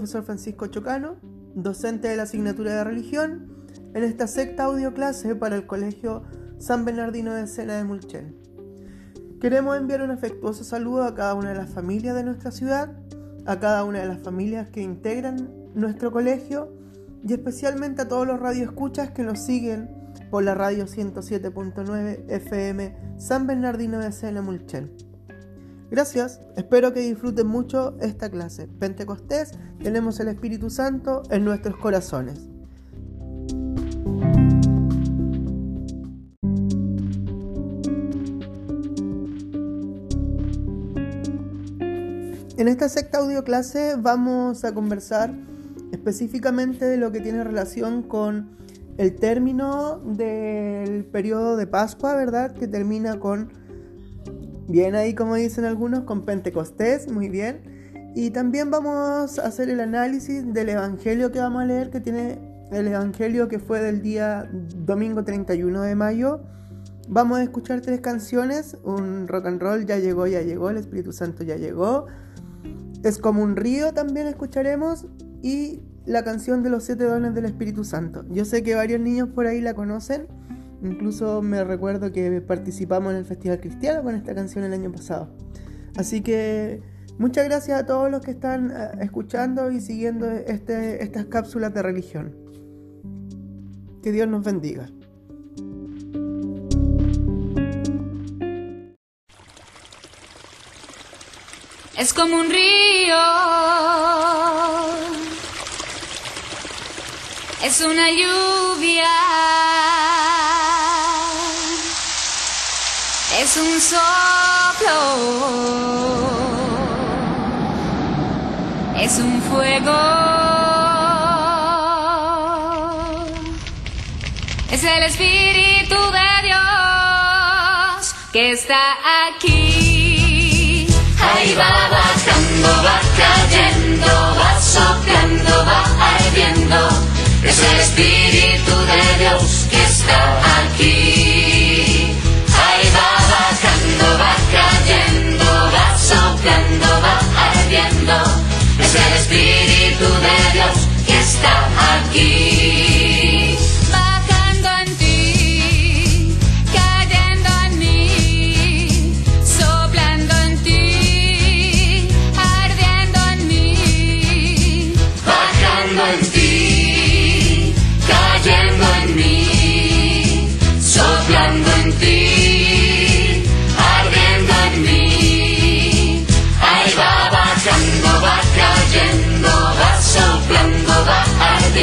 Profesor Francisco Chocano, docente de la asignatura de religión, en esta sexta audio clase para el Colegio San Bernardino de Sena de Mulchen. Queremos enviar un afectuoso saludo a cada una de las familias de nuestra ciudad, a cada una de las familias que integran nuestro colegio y especialmente a todos los radioescuchas que nos siguen por la radio 107.9 FM San Bernardino de Sena Mulchen. Gracias, espero que disfruten mucho esta clase. Pentecostés, tenemos el Espíritu Santo en nuestros corazones. En esta sexta audio clase vamos a conversar específicamente de lo que tiene relación con el término del periodo de Pascua, ¿verdad? Que termina con Bien ahí, como dicen algunos, con Pentecostés, muy bien. Y también vamos a hacer el análisis del Evangelio que vamos a leer, que tiene el Evangelio que fue del día domingo 31 de mayo. Vamos a escuchar tres canciones, un rock and roll, ya llegó, ya llegó, el Espíritu Santo ya llegó. Es como un río también escucharemos y la canción de los siete dones del Espíritu Santo. Yo sé que varios niños por ahí la conocen Incluso me recuerdo que participamos en el Festival Cristiano con esta canción el año pasado. Así que muchas gracias a todos los que están eh, escuchando y siguiendo este, estas cápsulas de religión. Que Dios nos bendiga. Es como un río. Es una lluvia. Un soplo, es un fuego, es el Espíritu de Dios que está aquí. Ahí va bajando, va cayendo, va soplando, va ardiendo, es el Espíritu de Dios que está aquí. Es el Espíritu de Dios que está aquí.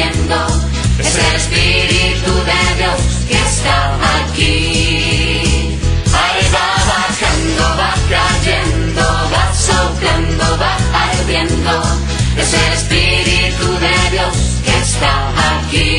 Es el Espíritu de Dios que está aquí. Ahí va bajando, va cayendo, va soplando, va ardiendo, es el Espíritu de Dios que está aquí.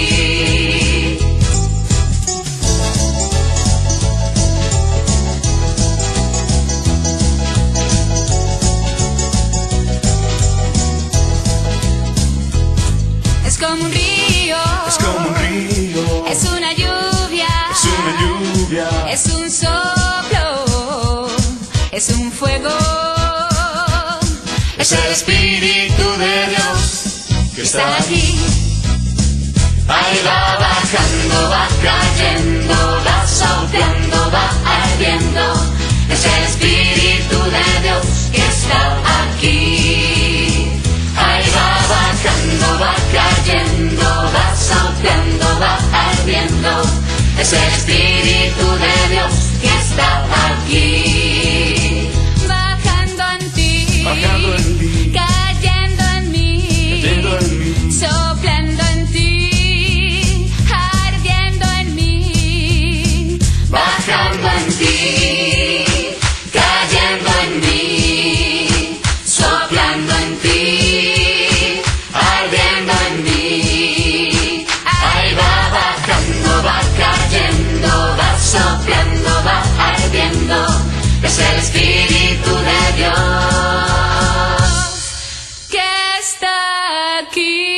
Es el Espíritu de Dios que está aquí. Ahí va bajando, va cayendo, va soplando, va ardiendo, es el Espíritu de Dios que está aquí. Ahí va bajando, va cayendo, va soplando, va ardiendo, es el Espíritu de Dios que está aquí. Es el Espíritu de Dios. que está aquí.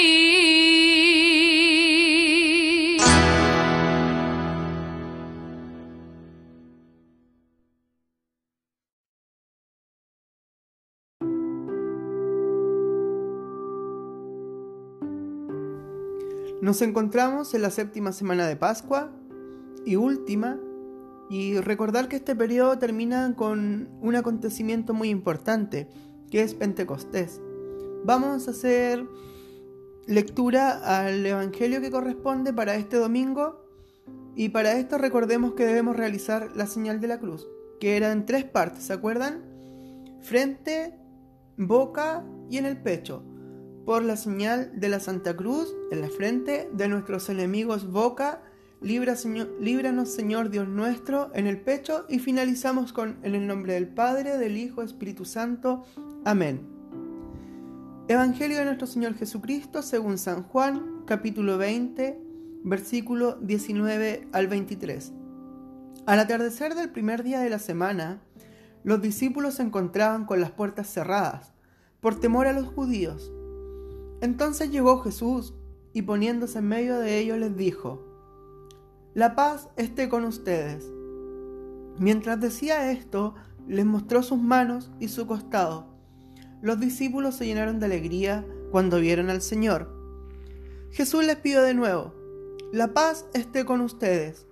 Nos encontramos en la séptima semana de Pascua y última, y recordar que este periodo termina con un acontecimiento muy importante, que es Pentecostés. Vamos a hacer lectura al Evangelio que corresponde para este domingo, y para esto recordemos que debemos realizar la señal de la cruz, que era en tres partes, ¿se acuerdan? Frente, boca y en el pecho por la señal de la Santa Cruz en la frente de nuestros enemigos boca, libra, señor, líbranos Señor Dios nuestro en el pecho y finalizamos con en el nombre del Padre, del Hijo, Espíritu Santo. Amén. Evangelio de nuestro Señor Jesucristo según San Juan, capítulo 20, versículo 19 al 23. Al atardecer del primer día de la semana, los discípulos se encontraban con las puertas cerradas, por temor a los judíos entonces llegó Jesús y poniéndose en medio de ellos les dijo, La paz esté con ustedes. Mientras decía esto, les mostró sus manos y su costado. Los discípulos se llenaron de alegría cuando vieron al Señor. Jesús les pidió de nuevo, La paz esté con ustedes.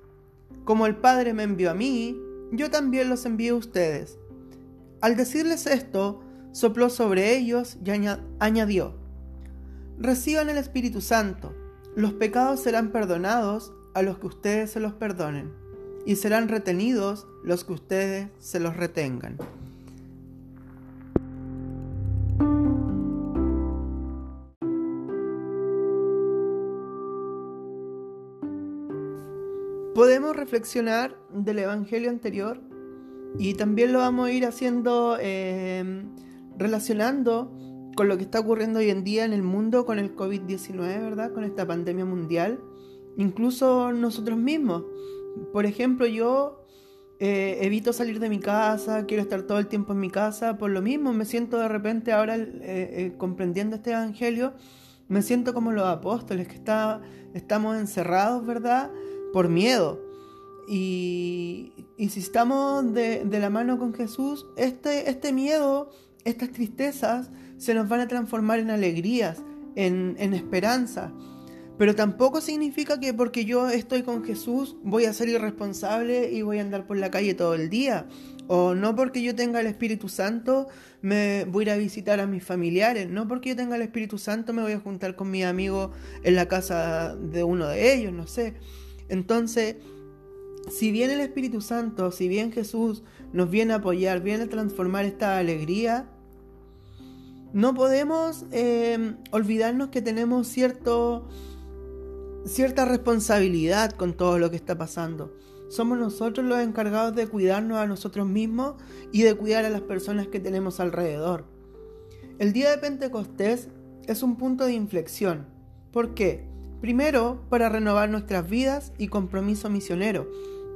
Como el Padre me envió a mí, yo también los envío a ustedes. Al decirles esto, sopló sobre ellos y añadió, Reciban el Espíritu Santo. Los pecados serán perdonados a los que ustedes se los perdonen, y serán retenidos los que ustedes se los retengan. Podemos reflexionar del Evangelio anterior y también lo vamos a ir haciendo eh, relacionando con lo que está ocurriendo hoy en día en el mundo con el COVID-19, ¿verdad? Con esta pandemia mundial. Incluso nosotros mismos. Por ejemplo, yo eh, evito salir de mi casa, quiero estar todo el tiempo en mi casa. Por lo mismo, me siento de repente ahora eh, eh, comprendiendo este Evangelio, me siento como los apóstoles, que está, estamos encerrados, ¿verdad? Por miedo. Y, si estamos de, de, la mano con Jesús, este, este miedo, estas tristezas, se nos van a transformar en alegrías, en, en esperanza. Pero tampoco significa que porque yo estoy con Jesús voy a ser irresponsable y voy a andar por la calle todo el día. O no porque yo tenga el Espíritu Santo me voy a ir a visitar a mis familiares. No porque yo tenga el Espíritu Santo me voy a juntar con mi amigo en la casa de uno de ellos, no sé. Entonces, si bien el Espíritu Santo, si bien Jesús nos viene a apoyar, viene a transformar esta alegría, no podemos eh, olvidarnos que tenemos cierto, cierta responsabilidad con todo lo que está pasando. Somos nosotros los encargados de cuidarnos a nosotros mismos y de cuidar a las personas que tenemos alrededor. El día de Pentecostés es un punto de inflexión. ¿Por qué? Primero, para renovar nuestras vidas y compromiso misionero.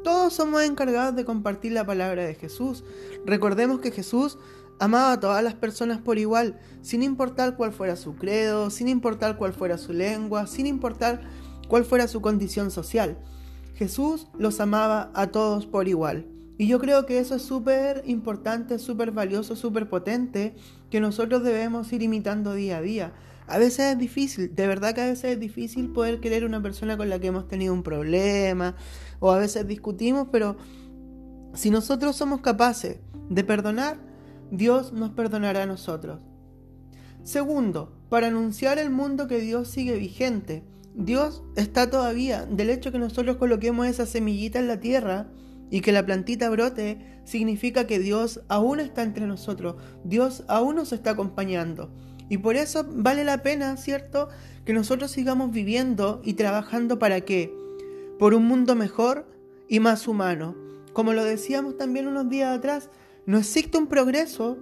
Todos somos encargados de compartir la palabra de Jesús. Recordemos que Jesús Amaba a todas las personas por igual, sin importar cuál fuera su credo, sin importar cuál fuera su lengua, sin importar cuál fuera su condición social. Jesús los amaba a todos por igual. Y yo creo que eso es súper importante, súper valioso, súper potente, que nosotros debemos ir imitando día a día. A veces es difícil, de verdad que a veces es difícil poder querer una persona con la que hemos tenido un problema, o a veces discutimos, pero si nosotros somos capaces de perdonar, Dios nos perdonará a nosotros. Segundo, para anunciar al mundo que Dios sigue vigente. Dios está todavía. Del hecho que nosotros coloquemos esa semillita en la tierra y que la plantita brote, significa que Dios aún está entre nosotros. Dios aún nos está acompañando. Y por eso vale la pena, ¿cierto?, que nosotros sigamos viviendo y trabajando para qué? Por un mundo mejor y más humano. Como lo decíamos también unos días atrás, no existe un progreso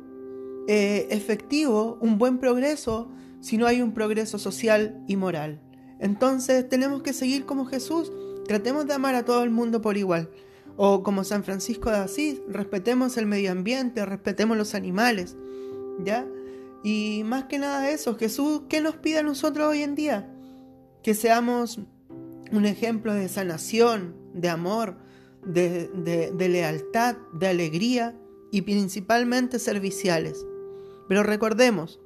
eh, efectivo, un buen progreso, si no hay un progreso social y moral. Entonces tenemos que seguir como Jesús, tratemos de amar a todo el mundo por igual. O como San Francisco de Asís, respetemos el medio ambiente, respetemos los animales. ¿Ya? Y más que nada eso, Jesús, ¿qué nos pide a nosotros hoy en día? Que seamos un ejemplo de sanación, de amor, de lealtad, de alegría y principalmente serviciales. Pero recordemos,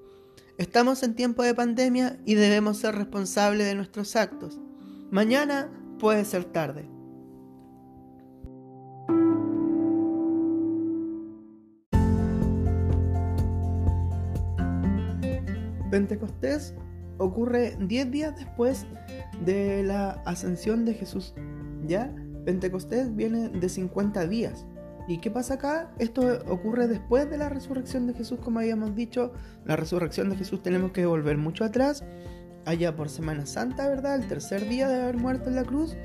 Estamos en tiempo de pandemia y debemos ser responsables de nuestros actos. Mañana puede ser tarde. Pentecostés ocurre 10 días después de la ascensión de Jesús. ¿Ya? Pentecostés viene de 50 días. ¿Y qué pasa acá? Esto ocurre después de la resurrección de Jesús, como habíamos dicho. La resurrección de Jesús tenemos que volver mucho atrás, allá por Semana Santa, ¿verdad? El tercer día de haber muerto en la cruz.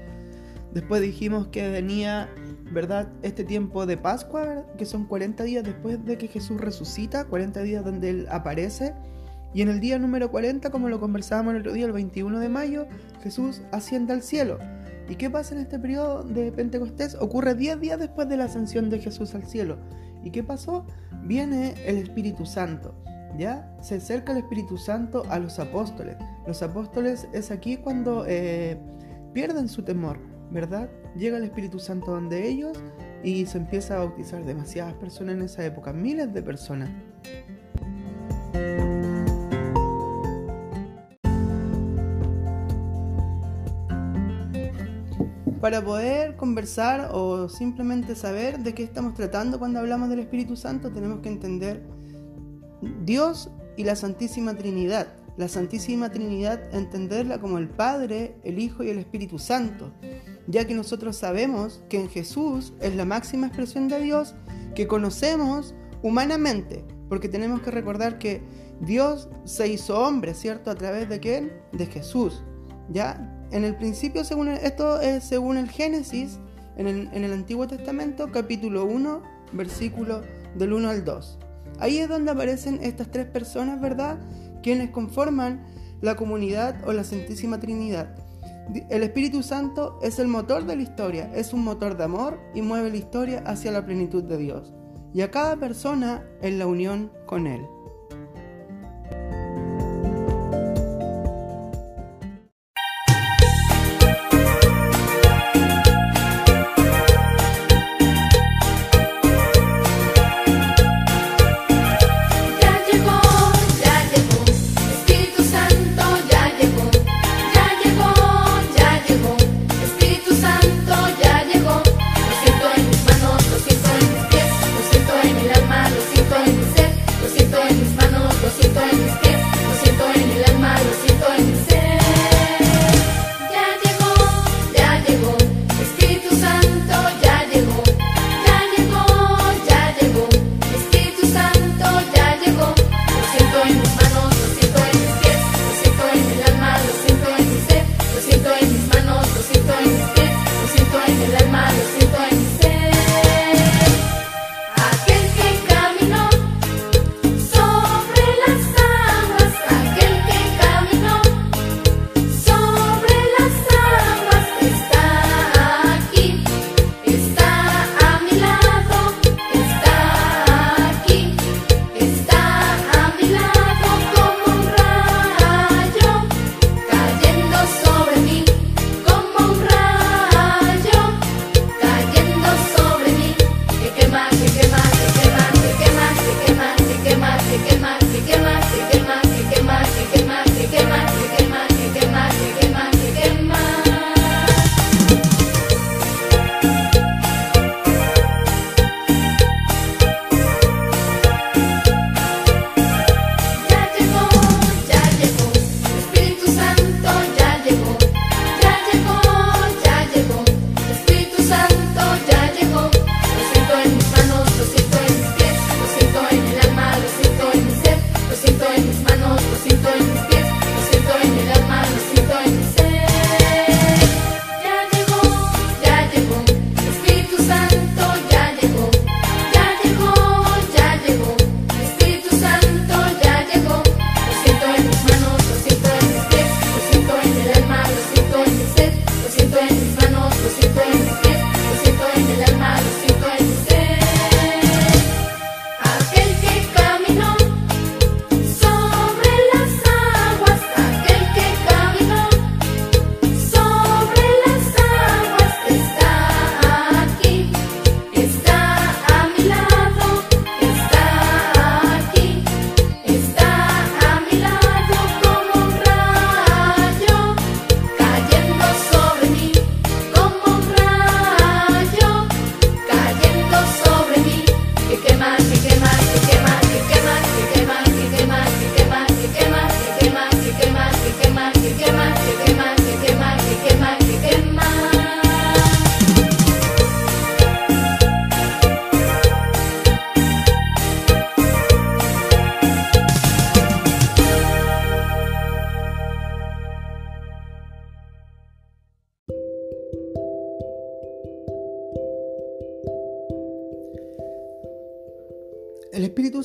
Después dijimos que venía, ¿verdad? Este tiempo de Pascua, ¿verdad? que son 40 días después de que Jesús resucita, 40 días donde Él aparece. Y en el día número 40, como lo conversábamos el otro día, el 21 de mayo, Jesús asciende al cielo. ¿Y qué pasa en este periodo de Pentecostés? Ocurre 10 días después de la ascensión de Jesús al cielo. ¿Y qué pasó? Viene el Espíritu Santo. ¿Ya? Se acerca el Espíritu Santo a los apóstoles. Los apóstoles es aquí cuando eh, pierden su temor, ¿verdad? Llega el Espíritu Santo donde ellos y se empieza a bautizar demasiadas personas en esa época, miles de personas. Para poder conversar o simplemente saber de qué estamos tratando cuando hablamos del Espíritu Santo, tenemos que entender Dios y la Santísima Trinidad. La Santísima Trinidad entenderla como el Padre, el Hijo y el Espíritu Santo, ya que nosotros sabemos que en Jesús es la máxima expresión de Dios que conocemos humanamente, porque tenemos que recordar que Dios se hizo hombre, ¿cierto? ¿A través de quién? De Jesús. ¿Ya? En el principio, según el- esto es según el Génesis, en el, en el Antiguo Testamento, capítulo 1, versículo del 1 al 2. Ahí es donde aparecen estas tres personas, ¿verdad? Quienes conforman la comunidad o la Santísima Trinidad. El Espíritu Santo es el motor de la historia, es un motor de amor y mueve la historia hacia la plenitud de Dios. Y a cada persona en la unión con Él.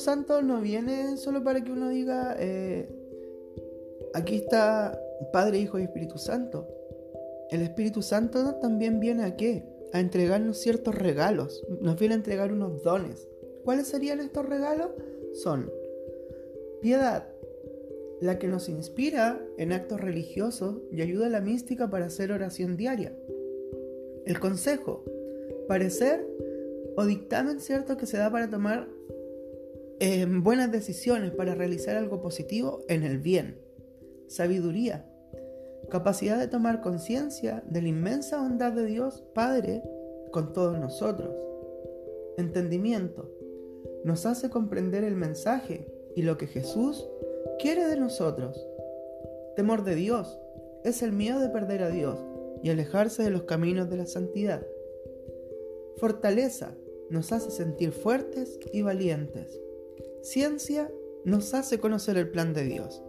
Santo no viene solo para que uno diga, eh, aquí está Padre, Hijo y Espíritu Santo. El Espíritu Santo también viene a qué? A entregarnos ciertos regalos. Nos viene a entregar unos dones. ¿Cuáles serían estos regalos? Son piedad, la que nos inspira en actos religiosos y ayuda a la mística para hacer oración diaria. El consejo, parecer o dictamen cierto que se da para tomar buenas decisiones, para realizar algo positivo en el bien. Sabiduría, capacidad de tomar conciencia de la inmensa bondad de Dios Padre con todos nosotros. Entendimiento, nos hace comprender el mensaje y lo que Jesús quiere de nosotros. Temor de Dios es el miedo de perder a Dios y alejarse de los caminos de la santidad. Fortaleza nos hace sentir fuertes y valientes. Ciencia nos hace conocer el plan de Dios.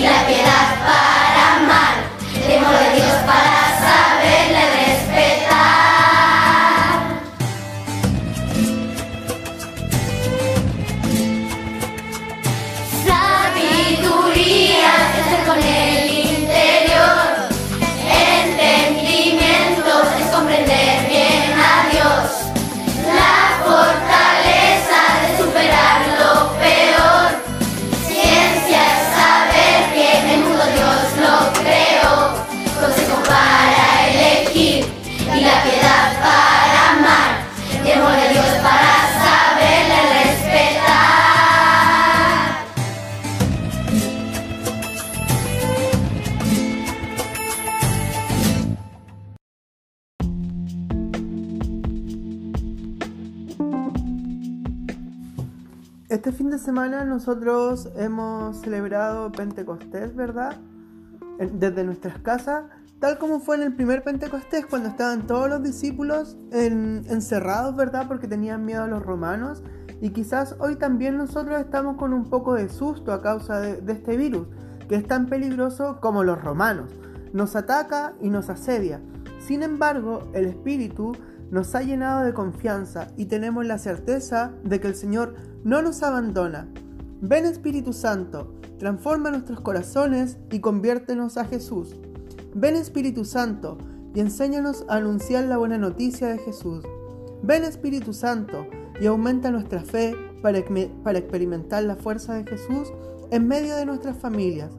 Y la piedad para Este fin de semana nosotros hemos celebrado Pentecostés, ¿verdad? Desde nuestras casas, tal como fue en el primer Pentecostés, cuando estaban todos los discípulos en- encerrados, ¿verdad? Porque tenían miedo a los romanos. Y quizás hoy también nosotros estamos con un poco de susto a causa de este virus, que es tan peligroso como los romanos. Nos ataca y nos asedia. Sin embargo, el Espíritu nos ha llenado de confianza y tenemos la certeza de que el Señor no nos abandona. Ven Espíritu Santo, transforma nuestros corazones y conviértenos a Jesús. Ven Espíritu Santo y enséñanos a anunciar la buena noticia de Jesús. Ven Espíritu Santo y aumenta nuestra fe para, para experimentar la fuerza de Jesús en medio de nuestras familias.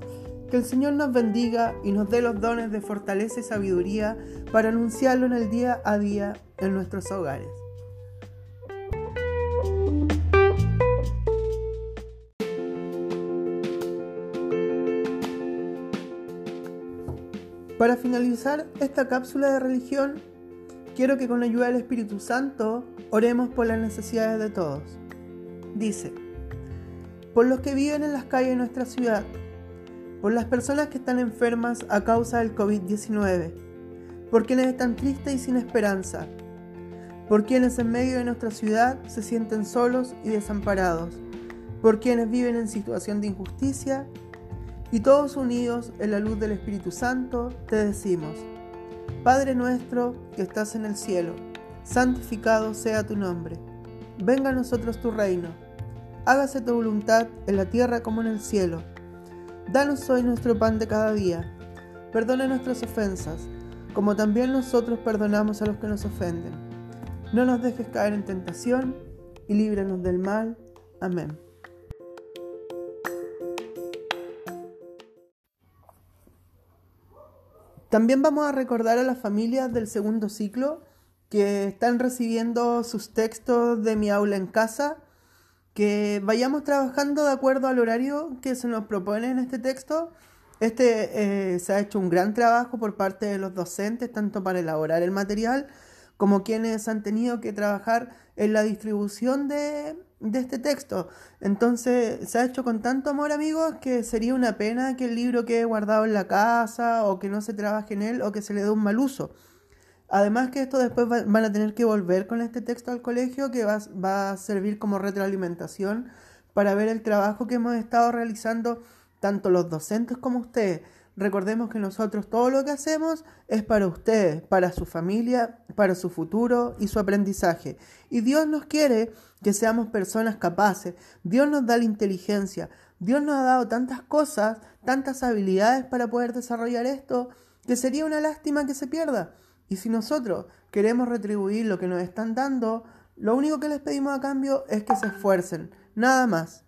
Que el Señor nos bendiga y nos dé los dones de fortaleza y sabiduría para anunciarlo en el día a día en nuestros hogares. Para finalizar esta cápsula de religión, quiero que con la ayuda del Espíritu Santo oremos por las necesidades de todos. Dice, por los que viven en las calles de nuestra ciudad, por las personas que están enfermas a causa del COVID-19, por quienes están tristes y sin esperanza, por quienes en medio de nuestra ciudad se sienten solos y desamparados, por quienes viven en situación de injusticia, y todos unidos en la luz del Espíritu Santo, te decimos, Padre nuestro que estás en el cielo, santificado sea tu nombre, venga a nosotros tu reino, hágase tu voluntad en la tierra como en el cielo. Danos hoy nuestro pan de cada día. Perdona nuestras ofensas, como también nosotros perdonamos a los que nos ofenden. No nos dejes caer en tentación y líbranos del mal. Amén. También vamos a recordar a las familias del segundo ciclo que están recibiendo sus textos de mi aula en casa, que vayamos trabajando de acuerdo al horario que se nos propone en este texto. Este eh, se ha hecho un gran trabajo por parte de los docentes, tanto para elaborar el material como quienes han tenido que trabajar en la distribución de, este texto. Entonces se ha hecho con tanto amor, amigos, que sería una pena que el libro quede guardado en la casa o que no se trabaje en él o que se le dé un mal uso. Además que esto después van a tener que volver con este texto al colegio que va a servir como retroalimentación para ver el trabajo que hemos estado realizando tanto los docentes como ustedes. Recordemos que nosotros todo lo que hacemos es para ustedes, para su familia, para su futuro y su aprendizaje. Y Dios nos quiere que seamos personas capaces. Dios nos da la inteligencia. Dios nos ha dado tantas cosas, tantas habilidades para poder desarrollar esto, que sería una lástima que se pierda. Y si nosotros queremos retribuir lo que nos están dando, lo único que les pedimos a cambio es que se esfuercen. Nada más.